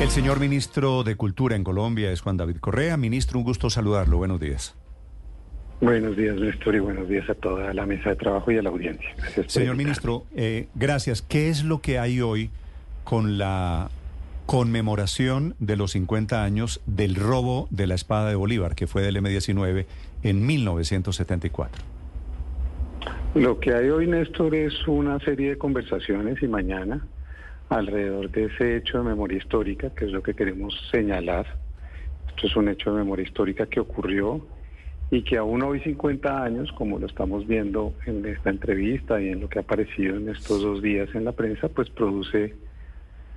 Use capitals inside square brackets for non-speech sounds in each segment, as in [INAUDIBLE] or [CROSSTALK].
El señor ministro de Cultura en Colombia es Juan David Correa. Ministro, un gusto saludarlo. Buenos días. Buenos días, Néstor, y buenos días a toda la mesa de trabajo y a la audiencia. Gracias Señor ministro, eh, gracias. ¿Qué es lo que hay hoy con la conmemoración de los 50 años del robo de la espada de Bolívar, que fue del M-19 en 1974? Lo que hay hoy, Néstor, es una serie de conversaciones y mañana alrededor de ese hecho de memoria histórica, que es lo que queremos señalar. Esto es un hecho de memoria histórica que ocurrió y que aún hoy, 50 años, como lo estamos viendo en esta entrevista y en lo que ha aparecido en estos dos días en la prensa, pues produce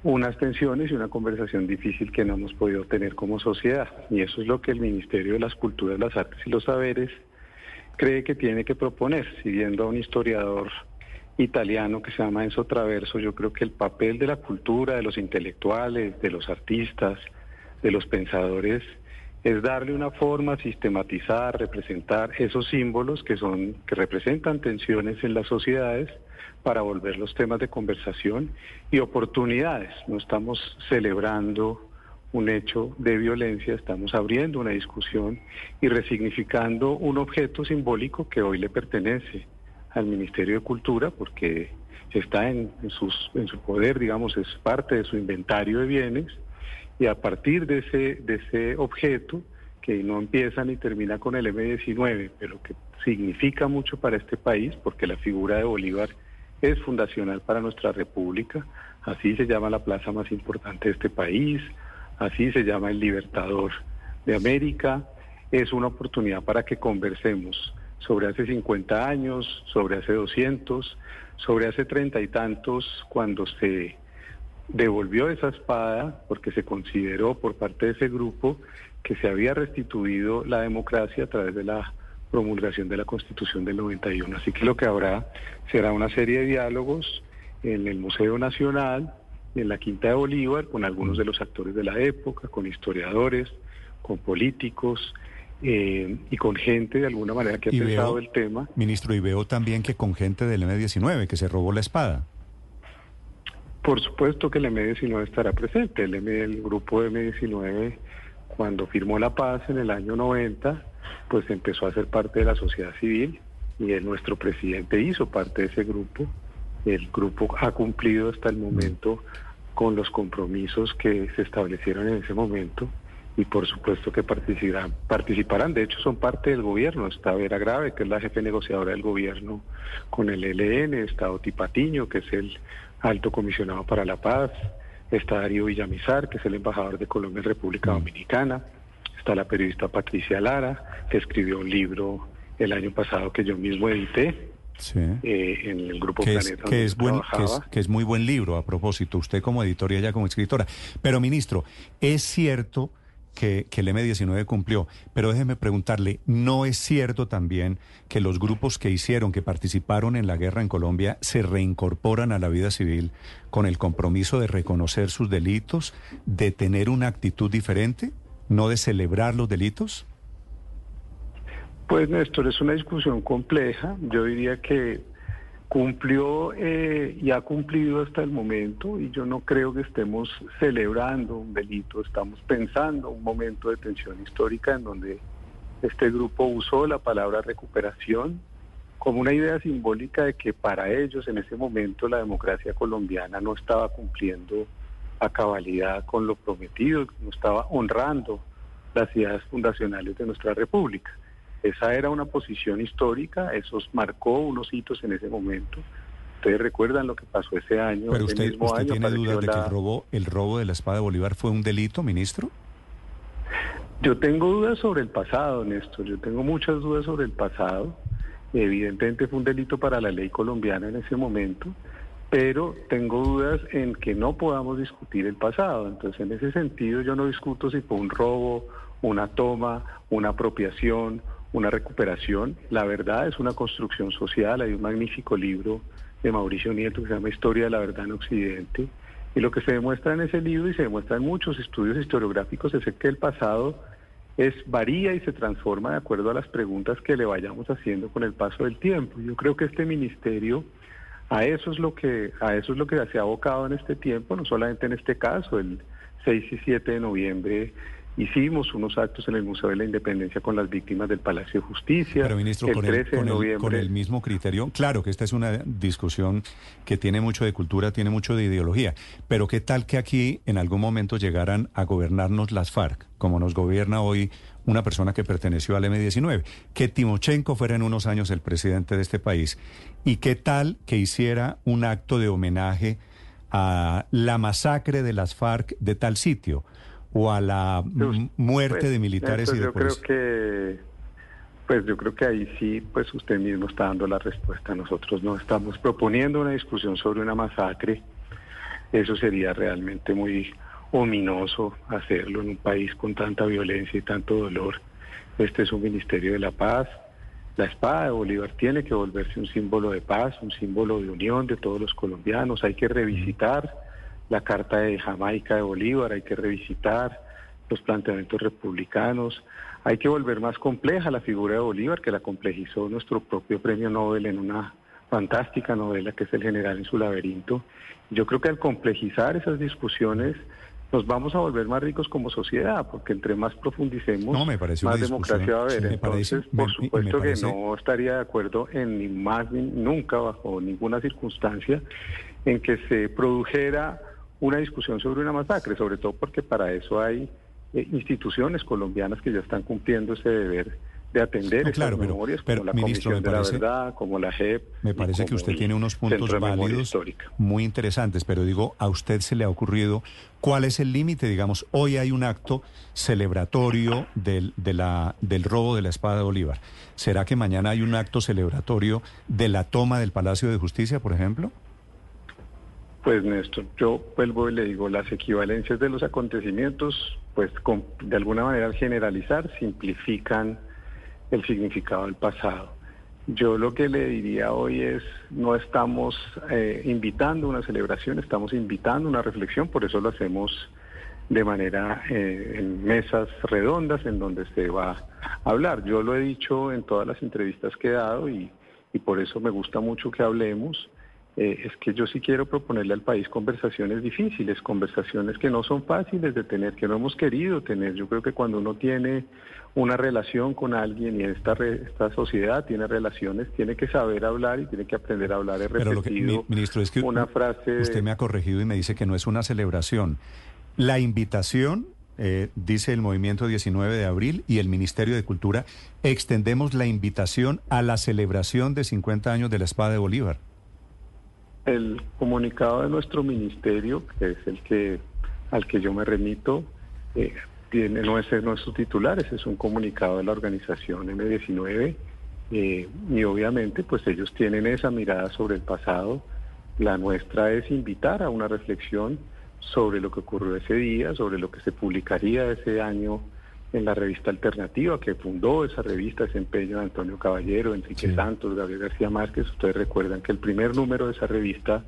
unas tensiones y una conversación difícil que no hemos podido tener como sociedad. Y eso es lo que el Ministerio de las Culturas, las Artes y los Saberes cree que tiene que proponer. Siguiendo a un historiador italiano que se llama Enzo Traverso, yo creo que el papel de la cultura, de los intelectuales, de los artistas, de los pensadores, es darle una forma, sistematizar, representar esos símbolos que son que representan tensiones en las sociedades para volver los temas de conversación y oportunidades. No estamos celebrando un hecho de violencia, estamos abriendo una discusión y resignificando un objeto simbólico que hoy le pertenece al Ministerio de Cultura porque está en, en sus, en su poder, digamos, es parte de su inventario de bienes y a partir de ese, de ese objeto que no empieza ni termina con el M-19, pero que significa mucho para este país porque la figura de Bolívar es fundacional para nuestra república, así se llama la plaza más importante de este país, así se llama el Libertador de América, es una oportunidad para que conversemos sobre hace 50 años, sobre hace 200, sobre hace treinta y tantos, cuando se devolvió esa espada, porque se consideró por parte de ese grupo que se había restituido la democracia a través de la promulgación de la Constitución del 91. Así que lo que habrá será una serie de diálogos en el Museo Nacional, en la Quinta de Bolívar, con algunos de los actores de la época, con historiadores, con políticos eh, y con gente de alguna manera que ha Y pensado veo- el tema. Ministro, y veo también que con gente del M-19 que se robó la espada. Por supuesto que el M19 estará presente. El, M, el grupo M19, cuando firmó la paz en el año 90, pues empezó a ser parte de la sociedad civil y el, nuestro presidente hizo parte de ese grupo. El grupo ha cumplido hasta el momento con los compromisos que se establecieron en ese momento y por supuesto que participarán. participarán. De hecho, son parte del gobierno. Está Vera Grave, que es la jefe negociadora del gobierno con el ELN, está Oti Patiño, que es el alto comisionado para la paz, está Darío Villamizar, que es el embajador de Colombia en República Dominicana, está la periodista Patricia Lara, que escribió un libro el año pasado que yo mismo edité Sí. eh, en el grupo que es, Planeta que es buen, que es, que es muy buen libro a propósito, usted como editor y ella como escritora. Pero ministro, es cierto que, el M19 cumplió, pero déjeme preguntarle, ¿no es cierto también que los grupos que hicieron, que participaron en la guerra en Colombia, se reincorporan a la vida civil con el compromiso de reconocer sus delitos, de tener una actitud diferente, no de celebrar los delitos? Pues Néstor, es una discusión compleja. Yo diría que cumplió eh, y ha cumplido hasta el momento y yo no creo que estemos celebrando un delito, estamos pensando un momento de tensión histórica en donde este grupo usó la palabra recuperación como una idea simbólica de que para ellos en ese momento la democracia colombiana no estaba cumpliendo a cabalidad con lo prometido, no estaba honrando las ideas fundacionales de nuestra república. Esa era una posición histórica, eso marcó unos hitos en ese momento. Ustedes recuerdan lo que pasó ese año. Pero usted, mismo usted año tiene dudas de que el robo, el robo de la espada de Bolívar fue un delito, ministro? Yo tengo dudas sobre el pasado, Néstor. Yo tengo muchas dudas sobre el pasado. Evidentemente fue un delito para la ley colombiana en ese momento, pero tengo dudas en que no podamos discutir el pasado. Entonces, en ese sentido, yo no discuto si fue un robo, una toma, una apropiación, una recuperación. La verdad es una construcción social. Hay un magnífico libro de Mauricio Nieto que se llama Historia de la Verdad en Occidente. Y lo que se demuestra en ese libro y se demuestra en muchos estudios historiográficos es que el pasado es varía y se transforma de acuerdo a las preguntas que le vayamos haciendo con el paso del tiempo. Yo creo que este ministerio a eso es lo que a eso es lo que se ha abocado en este tiempo, no solamente en este caso, el 6 y 7 de noviembre hicimos unos actos en el Museo de la Independencia con las víctimas del Palacio de Justicia. Pero ministro, con, el, con el mismo criterio, claro que esta es una discusión que tiene mucho de cultura, tiene mucho de ideología, pero ¿qué tal que aquí en algún momento llegaran a gobernarnos las FARC, como nos gobierna hoy una persona que perteneció al M-19, que Timochenko fuera en unos años el presidente de este país, y qué tal que hiciera un acto de homenaje a la masacre de las FARC de tal sitio, o a la muerte pues, de militares y de yo creo que pues yo creo que ahí sí pues usted mismo está dando la respuesta nosotros no estamos proponiendo una discusión sobre una masacre eso sería realmente muy ominoso hacerlo en un país con tanta violencia y tanto dolor. Este es un Ministerio de la Paz. La espada de Bolívar tiene que volverse un símbolo de paz, un símbolo de unión de todos los colombianos. Hay que revisitar la Carta de Jamaica de Bolívar, hay que revisitar los planteamientos republicanos. Hay que volver más compleja la figura de Bolívar, que la complejizó nuestro propio premio Nobel en una fantástica novela que es El General en su laberinto. Yo creo que al complejizar esas discusiones nos vamos a volver más ricos como sociedad, porque entre más profundicemos, más democracia va a haber. Entonces, por supuesto que no estaría de acuerdo en ni más ni nunca, bajo ninguna circunstancia, en que se produjera una discusión sobre una masacre, sobre todo porque para eso hay eh, instituciones colombianas que ya están cumpliendo ese deber de atender no, claro, pero, memorias pero, como la ministro, Comisión de la Verdad, como la JEP. Me parece que usted tiene unos puntos válidos muy interesantes, pero digo, a usted se le ha ocurrido cuál es el límite, digamos, hoy hay un acto celebratorio del, de la, del robo de la espada de Bolívar. ¿Será que mañana hay un acto celebratorio de la toma del Palacio de Justicia, por ejemplo? Pues Néstor, yo vuelvo y le digo, las equivalencias de los acontecimientos, pues de alguna manera al generalizar, simplifican el significado del pasado. Yo lo que le diría hoy es, no estamos eh, invitando una celebración, estamos invitando una reflexión, por eso lo hacemos de manera eh, en mesas redondas en donde se va a hablar. Yo lo he dicho en todas las entrevistas que he dado y, y por eso me gusta mucho que hablemos. Eh, es que yo sí quiero proponerle al país conversaciones difíciles, conversaciones que no son fáciles de tener, que no hemos querido tener. Yo creo que cuando uno tiene una relación con alguien y esta, esta sociedad tiene relaciones, tiene que saber hablar y tiene que aprender a hablar. He Pero lo que, ministro, es que una frase... usted me ha corregido y me dice que no es una celebración. La invitación, eh, dice el Movimiento 19 de Abril y el Ministerio de Cultura, extendemos la invitación a la celebración de 50 años de la espada de Bolívar. El comunicado de nuestro ministerio, que es el que al que yo me remito, eh, tiene, no es nuestro titular, ese es un comunicado de la organización M19 eh, y obviamente pues ellos tienen esa mirada sobre el pasado. La nuestra es invitar a una reflexión sobre lo que ocurrió ese día, sobre lo que se publicaría ese año en la revista alternativa que fundó esa revista, ese empeño de Antonio Caballero, Enrique Santos, Gabriel García Márquez. Ustedes recuerdan que el primer número de esa revista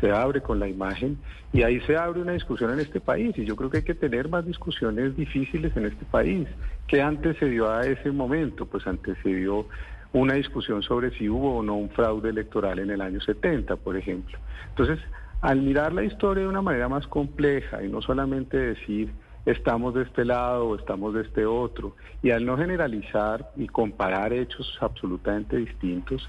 se abre con la imagen y ahí se abre una discusión en este país y yo creo que hay que tener más discusiones difíciles en este país. ¿Qué antes se dio a ese momento? Pues antes se dio una discusión sobre si hubo o no un fraude electoral en el año 70, por ejemplo. Entonces, al mirar la historia de una manera más compleja y no solamente decir estamos de este lado o estamos de este otro, y al no generalizar y comparar hechos absolutamente distintos,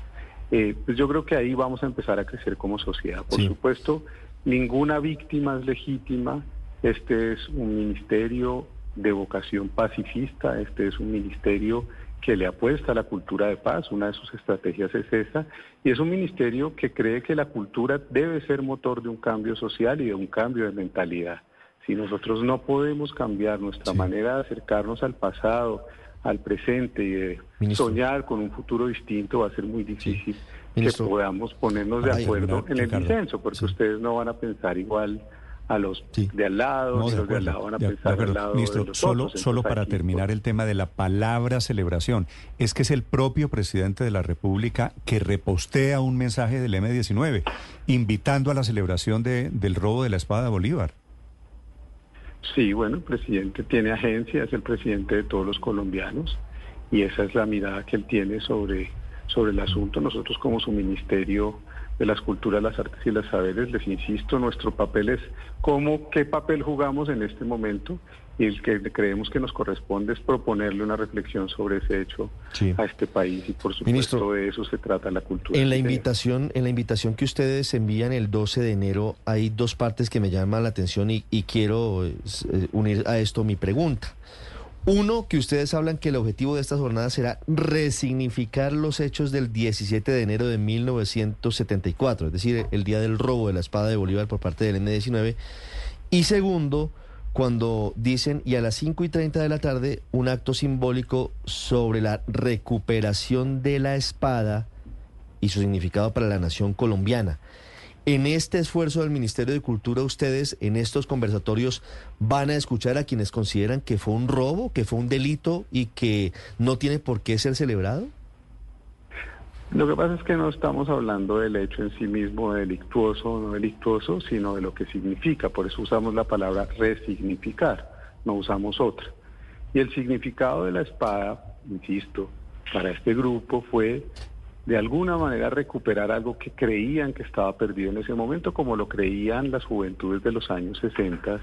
eh, pues yo creo que ahí vamos a empezar a crecer como sociedad. Por supuesto, ninguna víctima es legítima. Este es un ministerio de vocación pacifista, este es un ministerio que le apuesta a la cultura de paz, una de sus estrategias es esa, y es un ministerio que cree que la cultura debe ser motor de un cambio social y de un cambio de mentalidad. Si nosotros no podemos cambiar nuestra manera de acercarnos al pasado, al presente y de Ministro. soñar con un futuro distinto va a ser muy difícil Ministro. que podamos ponernos de acuerdo en el disenso, porque Sí. ustedes no van a pensar igual a los Sí. de al lado, No, de los de al lado van a de- de pensar al lado Ministro, de los solo, otros. solo para aquí, terminar el tema de la palabra celebración, es que es el propio presidente de la República que repostea un mensaje del M-19 invitando a la celebración de- del robo de la espada de Bolívar. Sí, bueno, el presidente tiene agencia, es el presidente de todos los colombianos y esa es la mirada que él tiene sobre, sobre el asunto. Nosotros como su Ministerio de las Culturas, las Artes y los Saberes, les insisto, nuestro papel es cómo, qué papel jugamos en este momento y el que creemos que nos corresponde es proponerle una reflexión sobre ese hecho Sí. a este país y por supuesto Ministro, de eso se trata la cultura. En la invitación, en la invitación que ustedes envían el 12 de enero, hay dos partes que me llaman la atención y, y quiero eh, unir a esto mi pregunta. Uno, que ustedes hablan que el objetivo de estas jornadas será resignificar los hechos del 17 de enero de 1974, es decir, el día del robo de la espada de Bolívar por parte del M-19. Y segundo, cuando dicen, y a las 5 y 30 de la tarde, un acto simbólico sobre la recuperación de la espada y su significado para la nación colombiana. En este esfuerzo del Ministerio de Cultura, ustedes en estos conversatorios van a escuchar a quienes consideran que fue un robo, que fue un delito y que no tiene por qué ser celebrado. Lo que pasa es que no estamos hablando del hecho en sí mismo delictuoso o no delictuoso, sino de lo que significa. Por eso usamos la palabra resignificar, no usamos otra. Y el significado de la espada, insisto, para este grupo fue de alguna manera recuperar algo que creían que estaba perdido en ese momento, como lo creían las juventudes de los años 60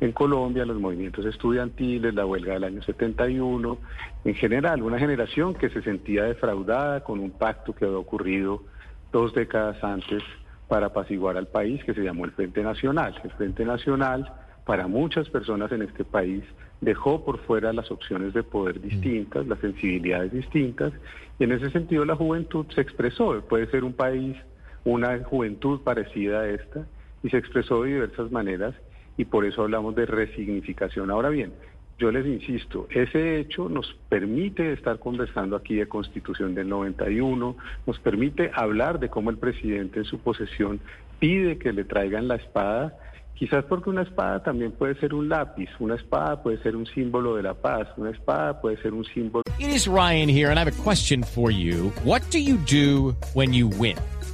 en Colombia, los movimientos estudiantiles, la huelga del año 71, en general, una generación que se sentía defraudada con un pacto que había ocurrido dos décadas antes para apaciguar al país, que se llamó el Frente Nacional. El Frente Nacional, para muchas personas en este país, dejó por fuera las opciones de poder distintas, las sensibilidades distintas, y en ese sentido la juventud se expresó. Puede ser un país, una juventud parecida a esta, y se expresó de diversas maneras, y por eso hablamos de resignificación. Ahora bien, yo les insisto, ese hecho nos permite estar conversando aquí de Constitución del 91, nos permite hablar de cómo el presidente en su posesión pide que le traigan la espada, quizás porque una espada también puede ser un lápiz, una espada puede ser un símbolo de la paz, una espada puede ser un símbolo It is Ryan here, and I have a question for you. What do you do when you win?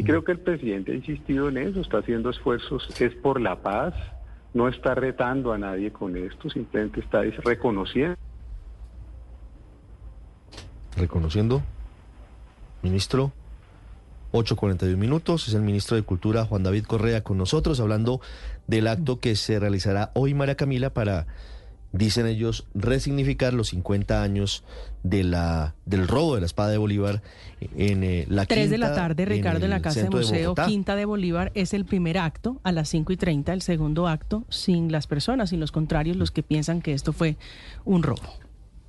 Y creo que el presidente ha insistido en eso, está haciendo esfuerzos, es por la paz, no está retando a nadie con esto, simplemente está reconociendo. Reconociendo, ministro, 8.41 minutos, es el ministro de Cultura Juan David Correa con nosotros hablando del acto que se realizará hoy María Camila para, dicen ellos, resignificar los 50 años de la, del robo de la espada de Bolívar en eh, la 3 de la quinta, tarde, Ricardo, en, la Casa de Museo. Quinta de Bolívar es el primer acto, a las 5 y 30, el segundo acto, sin las personas, sin los contrarios, los que piensan que esto fue un robo.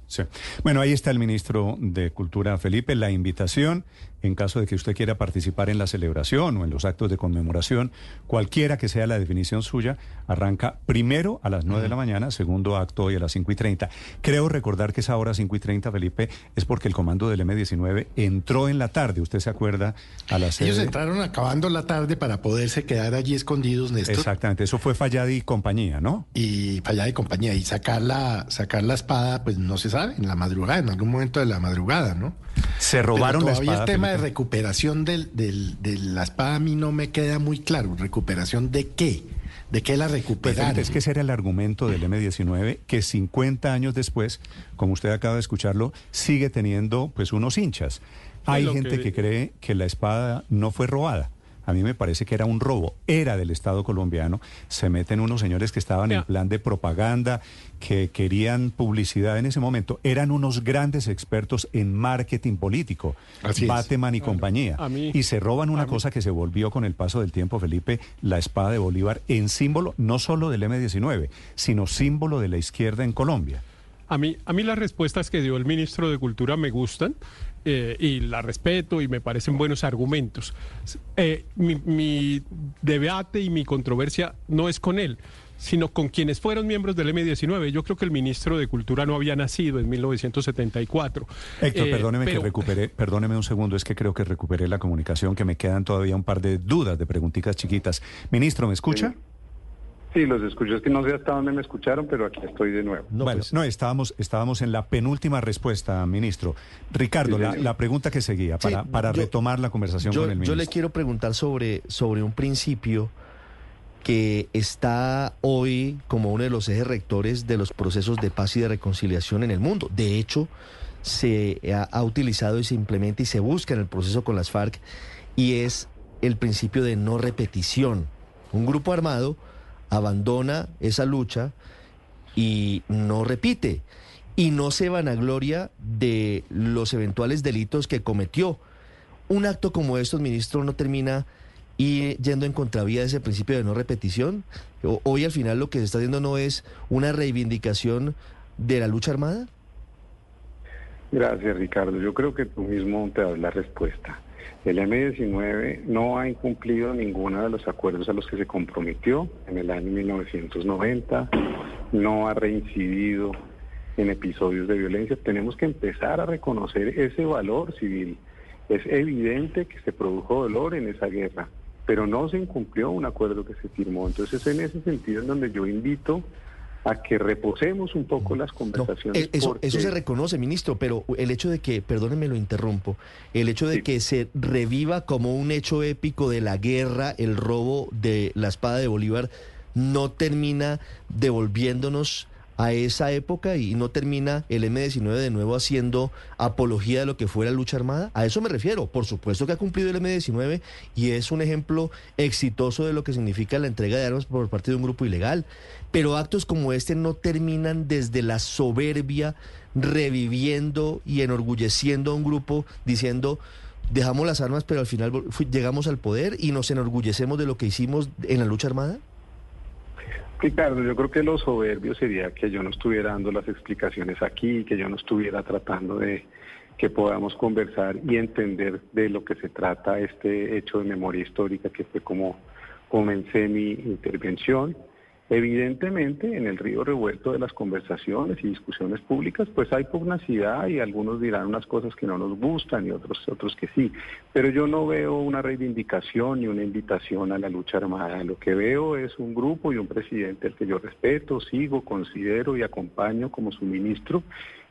Sí. Bueno, ahí está el ministro de Cultura, Felipe. La invitación, en caso de que usted quiera participar en la celebración o en los actos de conmemoración, cualquiera que sea la definición suya, arranca primero a las 9 de la mañana, segundo acto hoy a las 5 y 30. Creo recordar que esa hora 5 y 30, Felipe, es porque el comando del M-19 entró en la tarde. ¿Usted se acuerda? A la Ellos sede- entraron acabando la tarde para poderse quedar allí escondidos, Néstor, Exactamente, eso fue Falladi y compañía, ¿no? y allá de compañía. Y sacar la, sacar la espada, pues no se sabe, en la madrugada, en algún momento de la madrugada, ¿no? Se robaron Pero la espada. el tema Felipe. de recuperación del, del- de la espada a mí no me queda muy claro. ¿Recuperación de qué? ¿De qué la Pues, recuperaron? Felipe, es que ese era el argumento del M-19, que 50 años después, como usted acaba de escucharlo, sigue teniendo pues unos hinchas. Hay gente que- que cree que la espada no fue robada. A mí me parece que era un robo, era del Estado colombiano, se meten unos señores que estaban en plan de propaganda, que querían publicidad en ese momento, eran unos grandes expertos en marketing político, Así es. Bateman y compañía, A mí- y se roban una mí- cosa que se volvió con el paso del tiempo, Felipe, la espada de Bolívar en símbolo no solo del M-19, sino símbolo de la izquierda en Colombia. A mí, a mí las respuestas que dio el ministro de Cultura me gustan eh, y la respeto y me parecen buenos argumentos. Eh, mi, mi debate y mi controversia no es con él, sino con quienes fueron miembros del M-19. Yo creo que el ministro de Cultura no había nacido en 1974. Héctor, Eh, perdóneme pero- que recuperé, perdóneme un segundo, es que creo que recuperé la comunicación, que me quedan todavía un par de dudas, de preguntitas chiquitas. Ministro, ¿me escucha? Sí, los escucho. Es que no sé hasta dónde me escucharon, pero aquí estoy de nuevo. No, bueno, pues- no, estábamos, estábamos en la penúltima respuesta, ministro. Ricardo, Sí, la, pregunta que seguía, Sí, para, para yo- retomar la conversación yo, con el yo ministro. le quiero preguntar sobre, sobre un principio que está hoy como uno de los ejes rectores de los procesos de paz y de reconciliación en el mundo. De hecho, se ha, ha utilizado y se implementa y se busca en el proceso con las FARC y es el principio de no repetición. Un grupo armado abandona esa lucha y no repite y no se vanagloria de los eventuales delitos que cometió. Un acto como estos, ministro, no termina y yendo en contravía de ese principio de no repetición. Hoy al final lo que se está haciendo no es una reivindicación de la lucha armada. Gracias, Ricardo. Yo creo que tú mismo te das la respuesta. El M-19 no ha incumplido ninguno de los acuerdos a los que se comprometió en el año 1990, no ha reincidido en episodios de violencia. Tenemos que empezar a reconocer ese valor civil. Es evidente que se produjo dolor en esa guerra, pero no se incumplió un acuerdo que se firmó. Entonces, en ese sentido, en donde yo invito a que reposemos un poco las conversaciones. eh, eso, porque- eso se reconoce, ministro, pero el hecho de que, perdóneme lo interrumpo, el hecho de Sí. que se reviva como un hecho épico de la guerra, el robo de la espada de Bolívar, no termina devolviéndonos a esa época y no termina el M-19 de nuevo haciendo apología de lo que fue la lucha armada. A eso me refiero. Por supuesto que ha cumplido el M-19 y es un ejemplo exitoso de lo que significa la entrega de armas por parte de un grupo ilegal. Pero actos como este no terminan desde la soberbia, reviviendo y enorgulleciendo a un grupo diciendo dejamos las armas pero al final llegamos al poder y nos enorgullecemos de lo que hicimos en la lucha armada. Ricardo, yo creo que lo soberbio sería que yo no estuviera dando las explicaciones aquí, que yo no estuviera tratando de que podamos conversar y entender de lo que se trata este hecho de memoria histórica que fue como comencé mi intervención. Evidentemente, en el río revuelto de las conversaciones y discusiones públicas, pues hay pugnacidad y algunos dirán unas cosas que no nos gustan y otros otros que sí. Pero yo no veo una reivindicación ni una invitación a la lucha armada. Lo que veo es un grupo y un presidente al que yo respeto, sigo, considero y acompaño como su ministro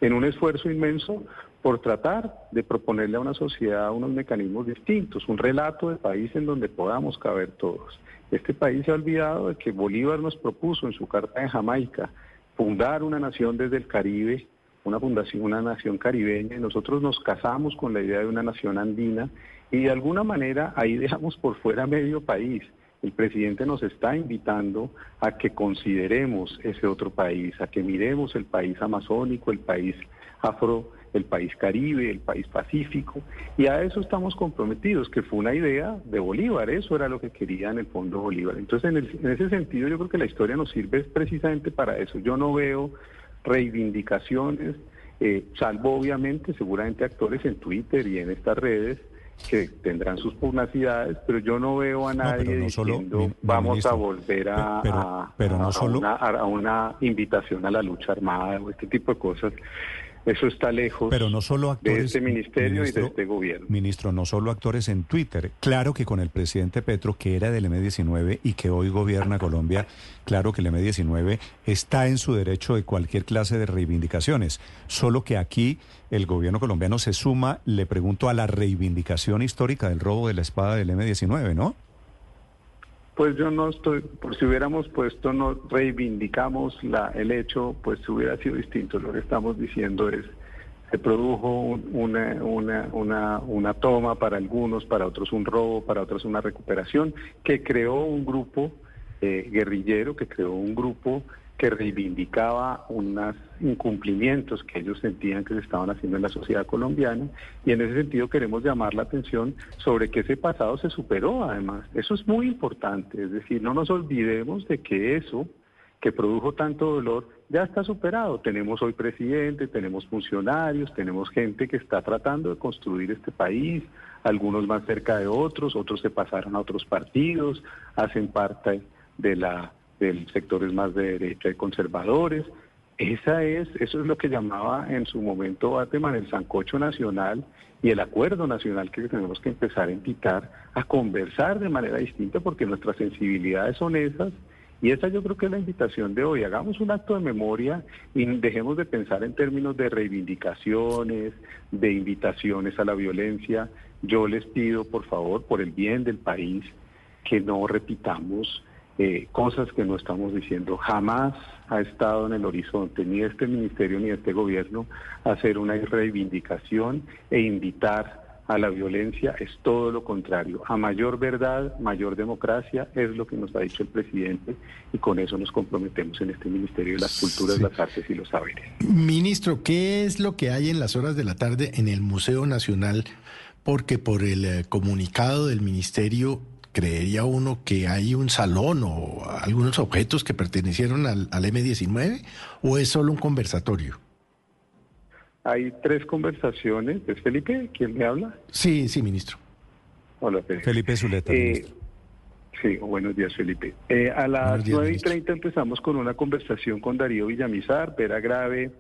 en un esfuerzo inmenso por tratar de proponerle a una sociedad unos mecanismos distintos, un relato de país en donde podamos caber todos. Este país se ha olvidado de que Bolívar nos propuso en su carta en Jamaica fundar una nación desde el Caribe, una fundación, una nación caribeña, nosotros nos casamos con la idea de una nación andina y de alguna manera ahí dejamos por fuera medio país. El presidente nos está invitando a que consideremos ese otro país, a que miremos el país amazónico, el país afro, el país caribe, el país pacífico, y a eso estamos comprometidos, que fue una idea de Bolívar, eso era lo que quería en el fondo Bolívar. Entonces, en, el- en ese sentido, yo creo que la historia nos sirve precisamente para eso. Yo no veo reivindicaciones, eh, salvo obviamente seguramente actores en Twitter y en estas redes que tendrán sus pugnacidades, pero yo no veo a nadie pero no solo, diciendo mi- mi vamos ministro, a volver a, pero- a- pero no a- a solo- una, a una invitación a la lucha armada o este tipo de cosas. Eso está lejos Pero no solo actores. de este ministerio y de este gobierno. Ministro, no solo actores en Twitter. Claro que con el presidente Petro, que era del M-19 y que hoy gobierna Colombia, claro que el M-19 está en su derecho de cualquier clase de reivindicaciones. Solo que aquí el gobierno colombiano se suma, le pregunto, a la reivindicación histórica del robo de la espada del M-19, ¿no? Pues yo no estoy, por si hubiéramos puesto, no reivindicamos la, el hecho, pues hubiera sido distinto. Lo que estamos diciendo es, se produjo un- una, una, una, una toma para algunos, para otros un robo, para otros una recuperación, que creó un grupo eh, guerrillero, que creó un grupo que reivindicaba unos incumplimientos que ellos sentían que se estaban haciendo en la sociedad colombiana y en ese sentido queremos llamar la atención sobre que ese pasado se superó además. Eso es muy importante, es decir, no nos olvidemos de que eso que produjo tanto dolor ya está superado. Tenemos hoy presidente, tenemos funcionarios, tenemos gente que está tratando de construir este país, algunos más cerca de otros, otros se pasaron a otros partidos, hacen parte de la del sectores más de derecha y conservadores. Esa es, eso es lo que llamaba en su momento Bateman el sancocho nacional y el acuerdo nacional que tenemos que empezar a invitar a conversar de manera distinta porque nuestras sensibilidades son esas y esa yo creo que es la invitación de hoy. Hagamos un acto de memoria y dejemos de pensar en términos de reivindicaciones, de invitaciones a la violencia. Yo les pido, por favor, por el bien del país, que no repitamos eh, cosas que no estamos diciendo. Jamás ha estado en el horizonte ni este ministerio ni este gobierno hacer una reivindicación e invitar a la violencia. Es todo lo contrario. A mayor verdad, mayor democracia es lo que nos ha dicho el presidente y con eso nos comprometemos en este Ministerio de las Culturas, Sí. las Artes y los Saberes. Ministro, ¿qué es lo que hay en las horas de la tarde en el Museo Nacional? Porque por el eh, comunicado del ministerio creería uno que hay un salón o algunos objetos que pertenecieron al, al M19 o es solo un conversatorio. Hay tres conversaciones. ¿Es Felipe? ¿Quién me habla? Sí, sí, ministro. Hola, Felipe. Felipe Zuleta, Eh, ministro. sí, buenos días, Felipe. Eh, a las días, 9 y ministro. 30 empezamos con una conversación con Darío Villamizar, Vera Grave,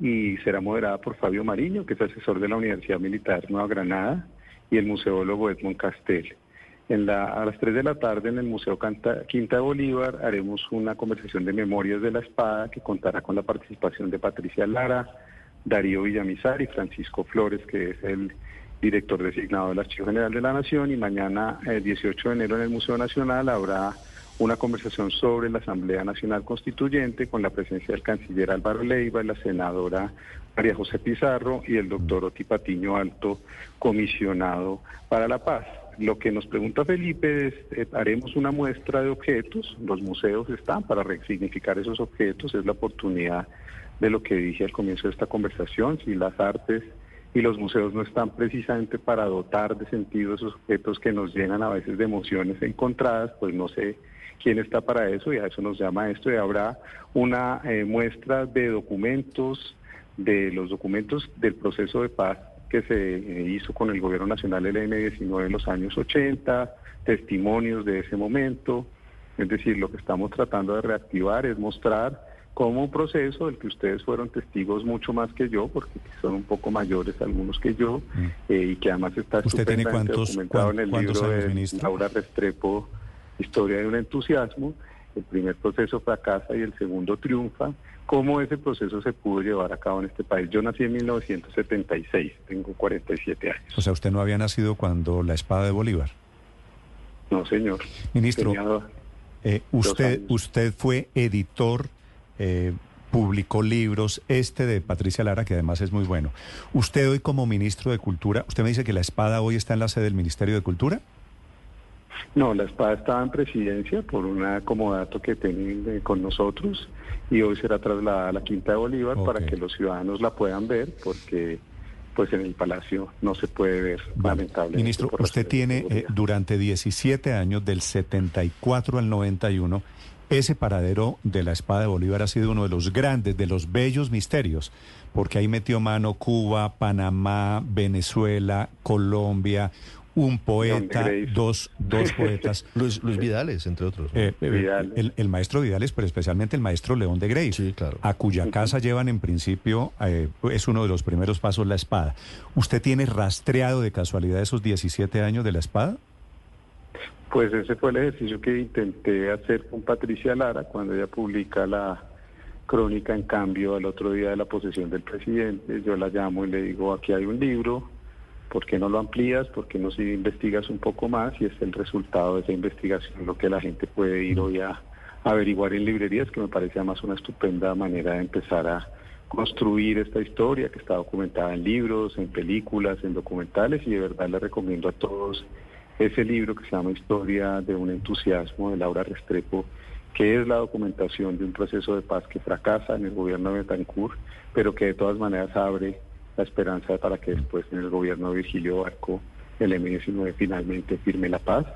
y será moderada por Fabio Mariño, que es asesor de la Universidad Militar Nueva Granada, y el museólogo Edmond Castel. En a las 3 de la tarde en el Museo Quinta de Bolívar haremos una conversación de memorias de la espada que contará con la participación de Patricia Lara, Darío Villamizar y Francisco Flores, que es el director designado del Archivo General de la Nación. Y mañana, el 18 de enero, en el Museo Nacional habrá una conversación sobre la Asamblea Nacional Constituyente con la presencia del canciller Álvaro Leiva, la senadora María José Pizarro y el doctor Oti Patiño Alto, comisionado para la paz. Lo que nos pregunta Felipe es, eh, haremos una muestra de objetos, los museos están para resignificar esos objetos, es la oportunidad de lo que dije al comienzo de esta conversación, si las artes y los museos no están precisamente para dotar de sentido esos objetos que nos llenan a veces de emociones encontradas, pues no sé quién está para eso. Y a eso nos llama esto. Y habrá una eh, muestra de documentos, de los documentos del proceso de paz que se eh, hizo con el gobierno nacional LN19 en los años 80, testimonios de ese momento, es decir, lo que estamos tratando de reactivar es mostrar cómo un proceso del que ustedes fueron testigos mucho más que yo, porque son un poco mayores algunos que yo, eh, y que además está Mm. ¿Usted tiene cuántos- documentado en el cuán- libro años, de ministro? Laura Restrepo, Historia de un entusiasmo. El primer proceso fracasa y el segundo triunfa. ¿Cómo ese proceso se pudo llevar a cabo en este país? Yo nací en 1976, tengo 47 años. O sea, usted no había nacido cuando la espada de Bolívar. No, señor. Ministro, Eh, usted, usted fue editor, eh, publicó libros, este de Patricia Lara, que además es muy bueno. Usted hoy como ministro de Cultura, usted me dice que la espada hoy está en la sede del Ministerio de Cultura. No, la espada estaba en presidencia por un acomodato que tienen eh, con nosotros y hoy será trasladada a la Quinta de Bolívar para que los ciudadanos la puedan ver porque pues en el Palacio no se puede ver Vale. lamentablemente. Ministro, usted tiene eh, durante 17 años, del 74 al 91, ese paradero de la espada de Bolívar ha sido uno de los grandes, de los bellos misterios, porque ahí metió mano Cuba, Panamá, Venezuela, Colombia, un poeta, dos, dos [LAUGHS] poetas. Luis, Luis Vidales, entre otros. Eh, eh, Vidales. el, el maestro Vidales, pero especialmente el maestro León de Grey, Sí, claro. a cuya casa llevan en principio, eh, es uno de los primeros pasos la espada. ¿Usted tiene rastreado de casualidad esos 17 años de la espada? Pues ese fue el ejercicio que intenté hacer con Patricia Lara cuando ella publica la crónica en cambio al otro día de la posesión del presidente. Yo la llamo y le digo, aquí hay un libro, ¿por qué no lo amplías? ¿Por qué no investigas un poco más? Y es el resultado de esa investigación lo que la gente puede ir hoy a averiguar en librerías, que me parece además una estupenda manera de empezar a construir esta historia que está documentada en libros, en películas, en documentales y de verdad le recomiendo a todos ese libro que se llama Historia de un entusiasmo de Laura Restrepo, que es la documentación de un proceso de paz que fracasa en el gobierno de Betancourt, pero que de todas maneras abre la esperanza para que después en el gobierno de Virgilio Barco el M-19 finalmente firme la paz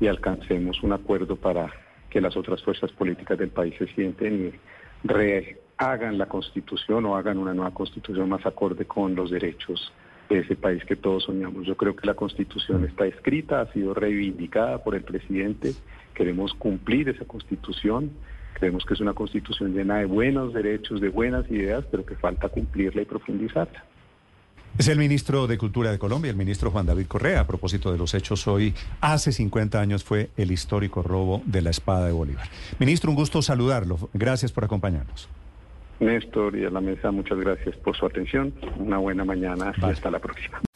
y alcancemos un acuerdo para que las otras fuerzas políticas del país se sienten y rehagan la constitución o hagan una nueva constitución más acorde con los derechos de ese país que todos soñamos. Yo creo que la constitución está escrita, ha sido reivindicada por el presidente, queremos cumplir esa constitución, creemos que es una constitución llena de buenos derechos, de buenas ideas, pero que falta cumplirla y profundizarla. Es el ministro de Cultura de Colombia, el ministro Juan David Correa. A propósito de los hechos hoy, hace 50 años fue el histórico robo de la espada de Bolívar. Ministro, un gusto saludarlo. Gracias por acompañarnos. Néstor y a la mesa, muchas gracias por su atención. Una buena mañana y hasta la próxima.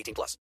18 plus.